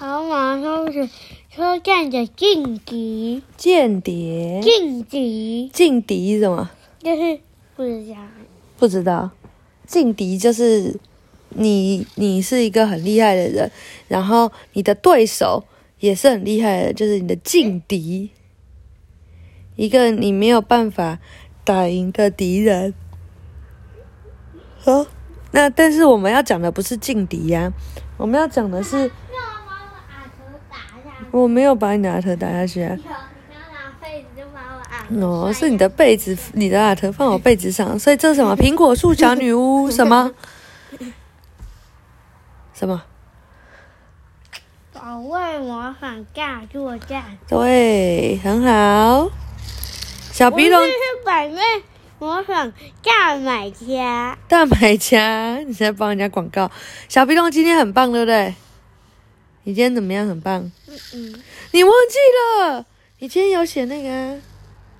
跑马灯是车站的劲敌，间谍，劲敌劲敌是什么？就是不知道。不知道，劲敌就是你，你是一个很厉害的人，然后你的对手也是很厉害的，就是你的劲敌，一个你没有办法打赢的敌人。好，那但是我们要讲的不是劲敌呀、我们要讲的是。我没有把你的阿特打下去啊。有，拿被子就把我阿头哦，是你的被子，你的阿特放我被子上，所以这是什么？苹果树小女巫什么？什么？保卫模仿大作战。对，很好。小鼻龙是百位模仿大买家。大买家，你在帮人家广告。小鼻龙今天很棒，对不对？你今天怎么样？很棒。嗯嗯，你忘记了？你今天有写那个啊？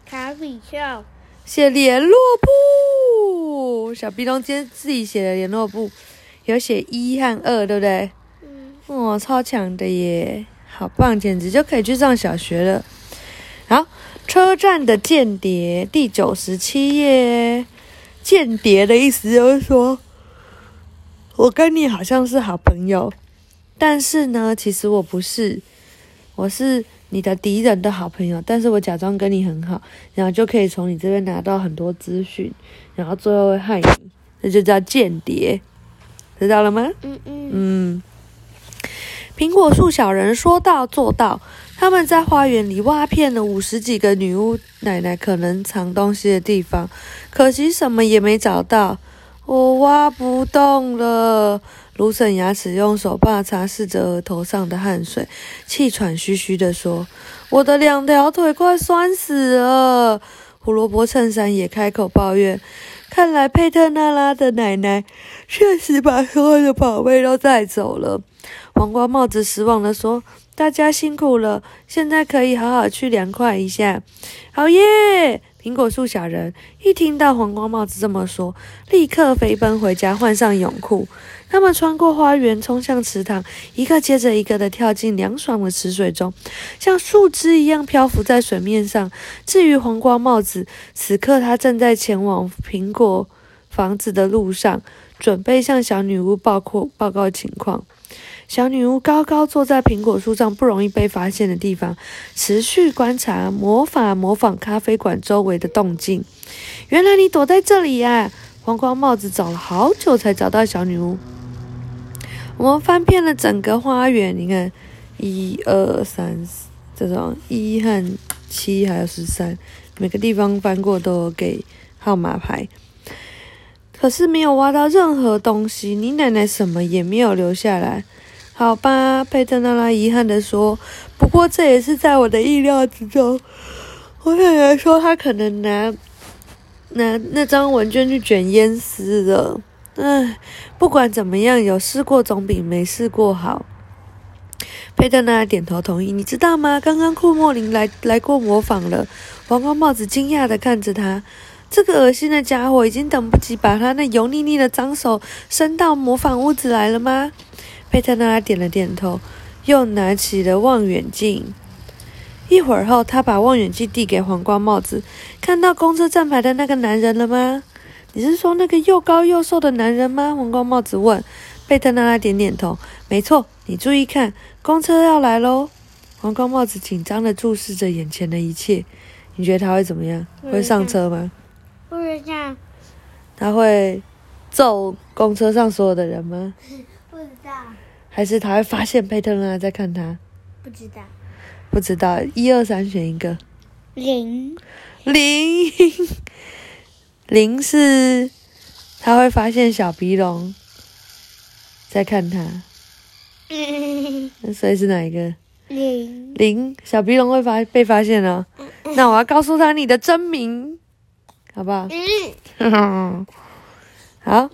卡比兽。写联络簿。小壁咚今天自己写的联络簿，有写一和二，对不对？嗯，哦，超强的耶，好棒，简直就可以去上小学了。好，车站的间谍第九十七页，间谍的意思就是说，我跟你好像是好朋友，但是呢，其实我不是，我是你的敌人的好朋友，但是我假装跟你很好，然后就可以从你这边拿到很多资讯，然后最后会害你，这就叫间谍，知道了吗？嗯嗯，嗯，苹果树小人说到做到。他们在花园里挖遍了五十几个女巫奶奶可能藏东西的地方，可惜什么也没找到。我挖不动了。卢森牙齿用手帕擦拭着额头上的汗水，气喘吁吁地说：“我的两条腿快酸死了。”胡萝卜衬衫也开口抱怨：“看来佩特纳拉的奶奶确实把所有的宝贝都带走了。”黄瓜帽子失望地说：“大家辛苦了，现在可以好好去凉快一下。”好耶！苹果树小人一听到黄瓜帽子这么说，立刻飞奔回家换上泳裤。他们穿过花园，冲向池塘，一个接着一个的跳进凉爽的池水中，像树枝一样漂浮在水面上。至于黄瓜帽子，此刻他正在前往苹果房子的路上，准备向小女巫报告报告情况。小女巫高高坐在苹果树上不容易被发现的地方，持续观察魔法模仿咖啡馆周围的动静。原来你躲在这里呀、黄瓜帽子找了好久才找到小女巫。我们翻遍了整个花园，你看，一二三四，这种一和七还有十三，每个地方翻过都有给号码牌。可是没有挖到任何东西，你奶奶什么也没有留下来。好吧，佩特娜拉遗憾地说。不过这也是在我的意料之中。我奶奶说她可能拿拿那张文件去卷烟丝了。唉，不管怎么样，有试过总比没试过好。佩特纳点头同意。你知道吗？刚刚库莫林来来过模仿了。黄瓜帽子惊讶地看着他。这个恶心的家伙已经等不及把他那油腻腻的脏手伸到模仿屋子来了吗？佩特纳点了点头，又拿起了望远镜。一会儿后，他把望远镜递给黄瓜帽子，看到公车站牌的那个男人了吗？你是说那个又高又瘦的男人吗？皇冠帽子问。贝特纳拉点点头，没错，你注意看，公车要来喽！皇冠帽子紧张地注视着眼前的一切。你觉得他会怎么样？会上车吗？不知道，他会揍公车上所有的人吗？不知道，还是他会发现佩特纳在看他？不知道。不知道，一二三选一个。零，零，零是他会发现小鼻龙在看他，所以是哪一个？零，零，小鼻龙会发被发现哦。那我要告诉他你的真名，好不好？嗯，好。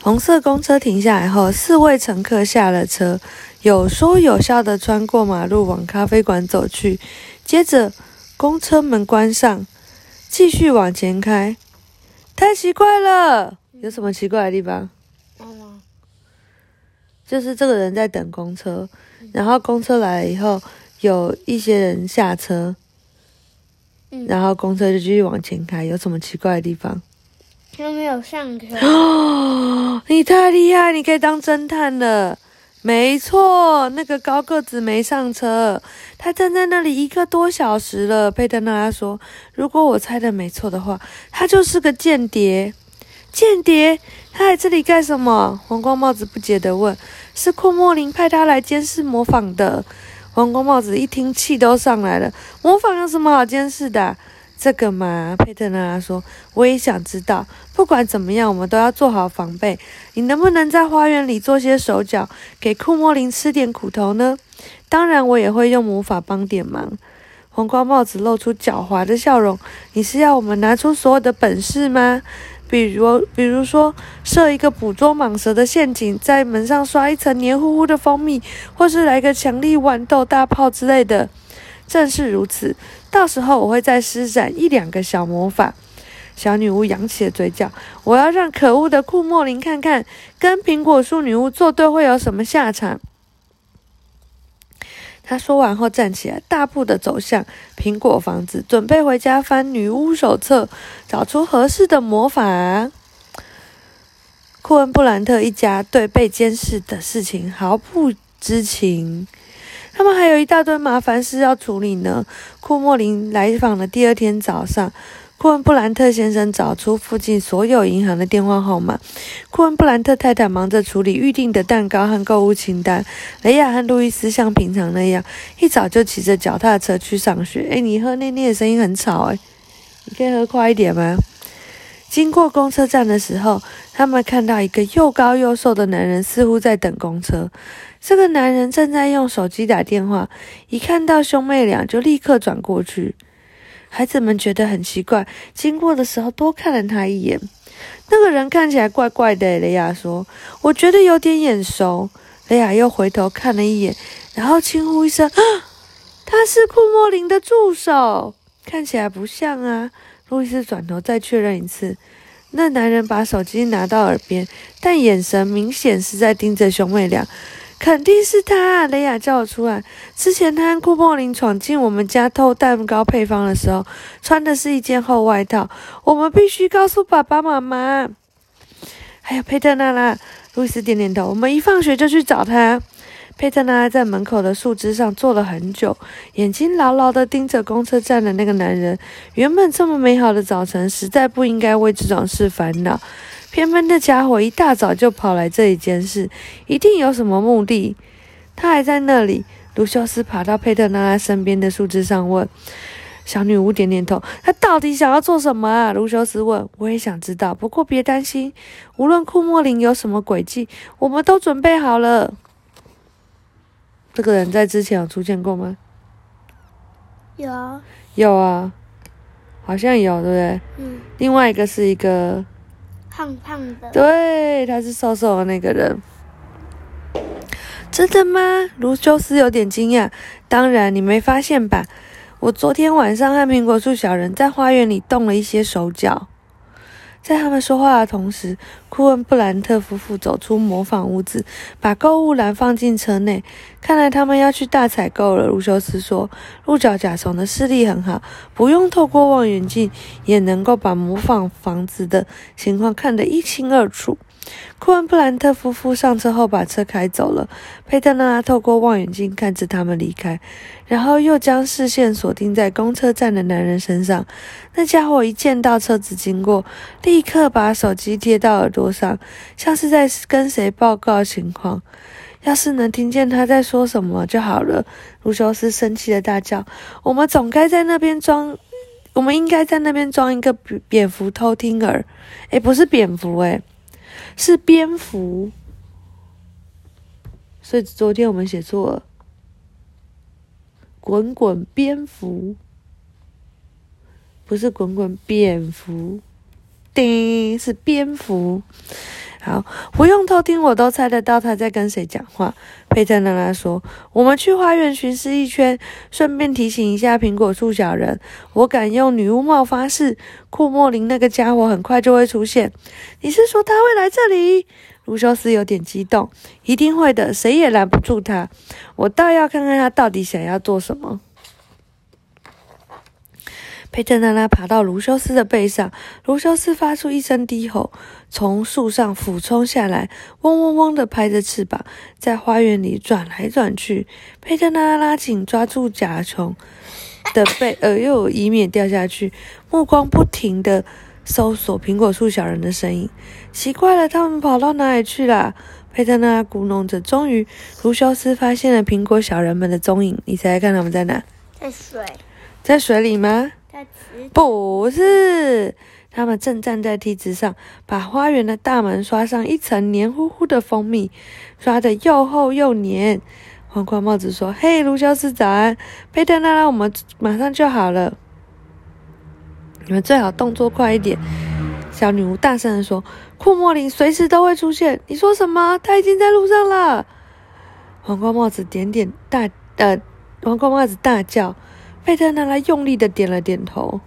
红色公车停下来后，四位乘客下了车，有说有笑的穿过马路往咖啡馆走去。接着，公车门关上，继续往前开。太奇怪了，有什么奇怪的地方？就是这个人在等公车，然后公车来了以后，有一些人下车，嗯，然后公车就继续往前开。有什么奇怪的地方？他没有上车。哦，你太厉害，你可以当侦探了。没错，那个高个子没上车，他站在那里一个多小时了。佩特纳拉说：“如果我猜的没错的话，他就是个间谍。间谍，他来这里干什么？”黄光帽子不解地问：“是库莫林派他来监视模仿的。”黄光帽子一听，气都上来了：“模仿有什么好监视的？”这个嘛，佩特拉说：“我也想知道。不管怎么样，我们都要做好防备。你能不能在花园里做些手脚，给库莫林吃点苦头呢？当然，我也会用魔法帮点忙。”黄光帽子露出狡猾的笑容：“你是要我们拿出所有的本事吗？比如，比如说设一个捕捉蟒蛇的陷阱，在门上刷一层黏糊糊的蜂蜜，或是来个强力豌豆大炮之类的？正是如此。”到时候我会再施展一两个小魔法。小女巫扬起了嘴角，我要让可恶的库莫林看看，跟苹果树女巫作对会有什么下场。她说完后站起来，大步的走向苹果房子，准备回家翻女巫手册，找出合适的魔法。库恩布兰特一家对被监视的事情毫不知情。他们还有一大堆麻烦事要处理呢。库莫林来访的第二天早上，库恩布兰特先生找出附近所有银行的电话号码。库恩布兰特太太忙着处理预定的蛋糕和购物清单。雷亚和路易斯像平常那样，一早就骑着脚踏车去上学。哎，你喝那那的声音很吵哎，你可以喝快一点吗？经过公车站的时候，他们看到一个又高又瘦的男人，似乎在等公车。这个男人正在用手机打电话，一看到兄妹俩就立刻转过去。孩子们觉得很奇怪，经过的时候多看了他一眼。那个人看起来怪怪的，雷亚说：“我觉得有点眼熟。”雷亚又回头看了一眼，然后轻呼一声：“啊，他是库莫林的助手，看起来不像啊。”路易斯转头再确认一次。那男人把手机拿到耳边，但眼神明显是在盯着兄妹俩。肯定是他！雷亚叫我出来。之前他和库莫林闯进我们家偷蛋糕配方的时候，穿的是一件厚外套。我们必须告诉爸爸妈妈。还有佩特娜拉，路易斯点点头。我们一放学就去找他。佩特拉在门口的树枝上坐了很久，眼睛牢牢地盯着公车站的那个男人。原本这么美好的早晨，实在不应该为这种事烦恼。偏偏那家伙一大早就跑来这里监视，一定有什么目的。他还在那里。卢修斯爬到佩特娜拉身边的树枝上问：“小女巫点点头。他到底想要做什么啊？”卢修斯问。“我也想知道，不过别担心，无论库莫林有什么诡计，我们都准备好了。”这个人在之前有出现过吗？有，有啊，好像有，对不对？嗯。另外一个是一个。胖胖的，对，他是瘦瘦的那个人。真的吗？卢修斯有点惊讶。当然，你没发现吧？我昨天晚上和苹果树小人在花园里动了一些手脚。在他们说话的同时，库恩布兰特夫妇走出模仿屋子，把购物篮放进车内。看来他们要去大采购了。卢修斯说：“鹿角甲虫的视力很好，不用透过望远镜也能够把模仿房子的情况看得一清二楚。”库恩布兰特夫妇上车后，把车开走了。佩特纳拉透过望远镜看着他们离开，然后又将视线锁定在公车站的男人身上。那家伙一见到车子经过，立刻把手机贴到耳朵上，像是在跟谁报告情况。要是能听见他在说什么就好了。卢修斯生气的大叫：“我们总该在那边装，我们应该在那边装一个蝙蝠偷听耳。诶，不是蝙蝠，诶。是蝙蝠，所以昨天我们写错了。滚滚蝙蝠，不是滚滚蝙蝠，叮，是蝙蝠。好，不用偷听，我都猜得到他在跟谁讲话。佩特娜拉说：“我们去花园巡视一圈，顺便提醒一下苹果树小人。我敢用女巫帽发誓，库莫林那个家伙很快就会出现。”你是说他会来这里？卢修斯有点激动。一定会的，谁也拦不住他。我倒要看看他到底想要做什么。佩特娜拉爬到卢修斯的背上，卢修斯发出一声低吼，从树上俯冲下来，嗡嗡嗡的拍着翅膀，在花园里转来转去。佩特娜拉紧抓住甲虫的背，而又以免掉下去，目光不停的搜索苹果树小人的身影。奇怪了，他们跑到哪里去了？佩特娜拉咕哝着。终于，卢修斯发现了苹果小人们的踪影。你猜猜看，他们在哪？在水，在水里吗？不是，他们正站在梯子上，把花园的大门刷上一层黏糊糊的蜂蜜，刷得又厚又黏。黄瓜帽子说：“嘿，卢修斯，早安！佩特娜拉，我们马上就好了，你们最好动作快一点。”小女巫大声地说：“库莫林随时都会出现。”你说什么？他已经在路上了。黄瓜帽子点点大呃，黄瓜帽子大叫。佩特拿来用力的点了点头。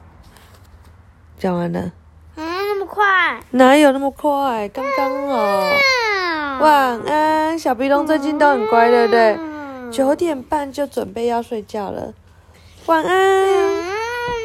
讲完了，嗯，那么快！哪有那么快？刚刚好。啊晚安，小鼻龙最近都很乖，对不对？嗯九点半就准备要睡觉了。晚安。